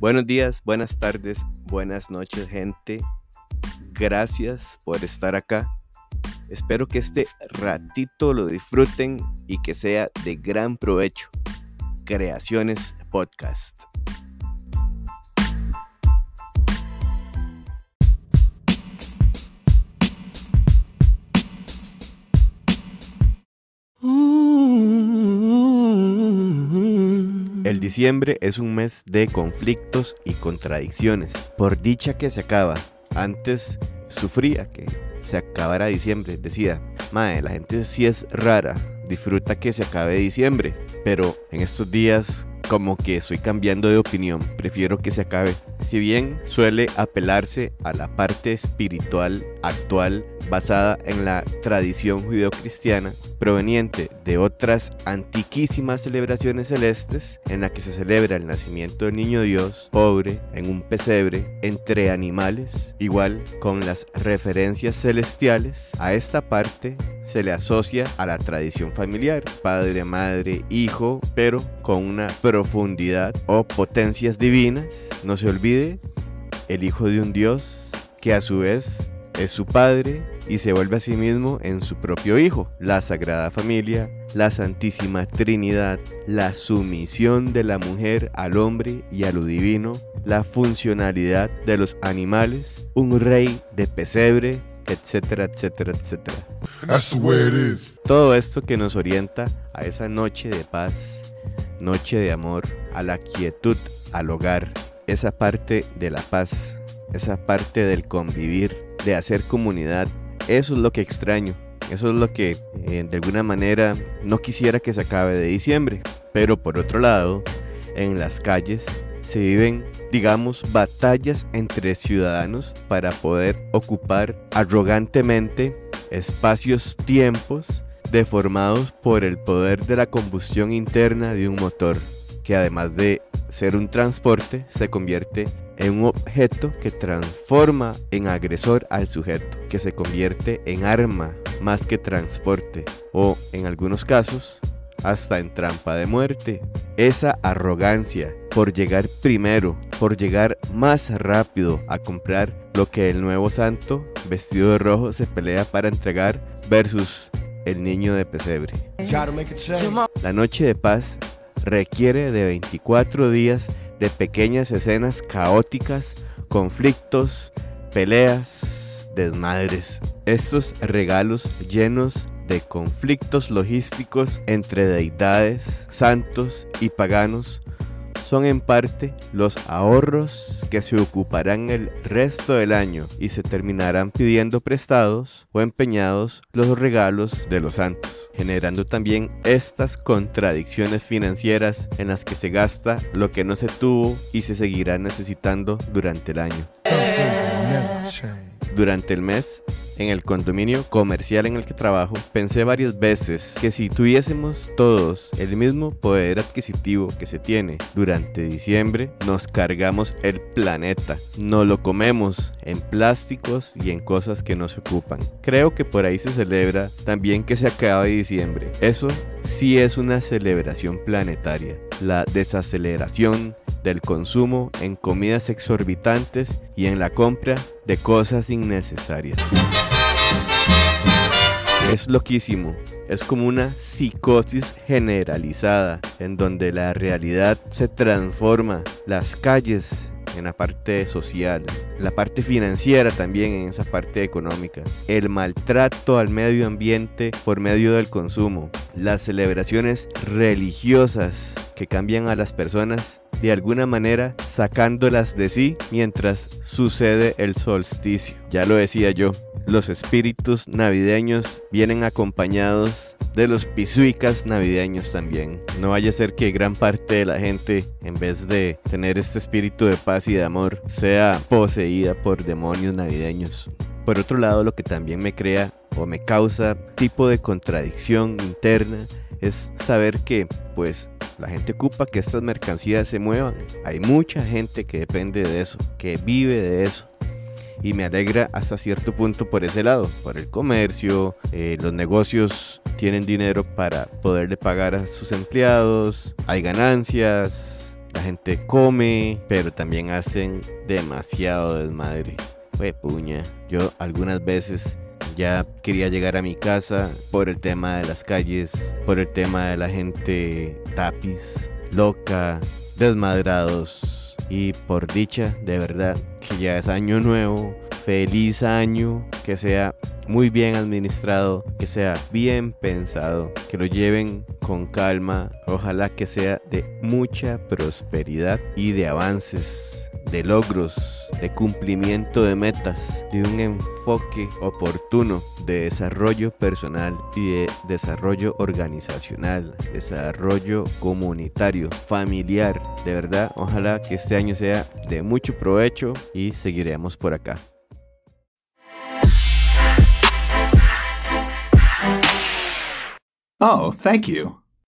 Buenos días, buenas tardes, buenas noches, gente. Gracias por estar acá. Espero que este ratito lo disfruten y que sea de gran provecho. Creaciones Podcast. El diciembre es un mes de conflictos y contradicciones. Por dicha que se acaba. Antes sufría que se acabara diciembre. Decía, mae, la gente sí es rara. Disfruta que se acabe diciembre. Pero en estos días como que estoy cambiando de opinión, prefiero que se acabe. Si bien suele apelarse a la parte espiritual actual basada en la tradición judeocristiana, proveniente de otras antiquísimas celebraciones celestes en la que se celebra el nacimiento del niño Dios, pobre, en un pesebre, entre animales, igual con las referencias celestiales, a esta parte se le asocia a la tradición familiar, padre, madre, hijo, pero con una profundidad o potencias divinas. No se el hijo de un Dios que a su vez es su padre y se vuelve a sí mismo en su propio hijo. La Sagrada Familia, la Santísima Trinidad, la sumisión de la mujer al hombre y a lo divino, la funcionalidad de los animales, un rey de pesebre, etcétera, etcétera, etcétera. Todo esto que nos orienta a esa noche de paz, noche de amor, a la quietud, al hogar, esa parte de la paz, esa parte del convivir, de hacer comunidad. Eso es lo que extraño. Eso es lo que eh, de alguna manera no quisiera que se acabe de diciembre. Pero por otro lado, en las calles se viven, digamos, batallas entre ciudadanos para poder ocupar arrogantemente espacios, tiempos deformados por el poder de la combustión interna de un motor, que además de ser un transporte, se convierte en un objeto que transforma en agresor al sujeto, que se convierte en arma más que transporte, o en algunos casos, hasta en trampa de muerte. Esa arrogancia por llegar primero, por llegar más rápido a comprar lo que el nuevo santo vestido de rojo se pelea para entregar versus el niño de pesebre. La noche de paz requiere de 24 días de pequeñas escenas caóticas, conflictos, peleas, desmadres. Estos regalos llenos de conflictos logísticos entre deidades, santos y paganos son en parte los ahorros que se ocuparán el resto del año y se terminarán pidiendo prestados o empeñados los regalos de los santos, generando también estas contradicciones financieras en las que se gasta lo que no se tuvo y se seguirá necesitando durante el año. Durante el mes en el condominio comercial en el que trabajo, pensé varias veces que si tuviésemos todos el mismo poder adquisitivo que se tiene durante diciembre, nos cargamos el planeta, no lo comemos en plásticos y en cosas que no se ocupan. Creo que por ahí se celebra también que se acaba diciembre. Eso sí es una celebración planetaria. La desaceleración del consumo en comidas exorbitantes y en la compra de cosas innecesarias. Es loquísimo. Es como una psicosis generalizada en donde la realidad se transforma. Las calles en la parte social, la parte financiera también en esa parte económica, el maltrato al medio ambiente por medio del consumo, las celebraciones religiosas que cambian a las personas de alguna manera sacándolas de sí mientras sucede el solsticio. Ya lo decía yo, los espíritus navideños vienen acompañados de los pisuicas navideños también. No vaya a ser que gran parte de la gente, en vez de tener este espíritu de paz y de amor, sea poseída por demonios navideños. Por otro lado, lo que también me crea o me causa tipo de contradicción interna es saber que pues la gente ocupa que estas mercancías se muevan. Hay mucha gente que depende de eso, que vive de eso y me alegra hasta cierto punto por ese lado, por el comercio, eh, los negocios tienen dinero para poderle pagar a sus empleados, hay ganancias, la gente come, pero también hacen demasiado desmadre. Fue puña. Yo algunas veces ya quería llegar a mi casa por el tema de las calles, por el tema de la gente tapiz, loca, desmadrados. Y por dicha, de verdad, que ya es año nuevo, feliz año, que sea muy bien administrado, que sea bien pensado, que lo lleven con calma, ojalá que sea de mucha prosperidad y de avances de logros, de cumplimiento de metas, de un enfoque oportuno de desarrollo personal y de desarrollo organizacional, desarrollo comunitario, familiar. De verdad, ojalá que este año sea de mucho provecho y seguiremos por acá. Oh, thank you.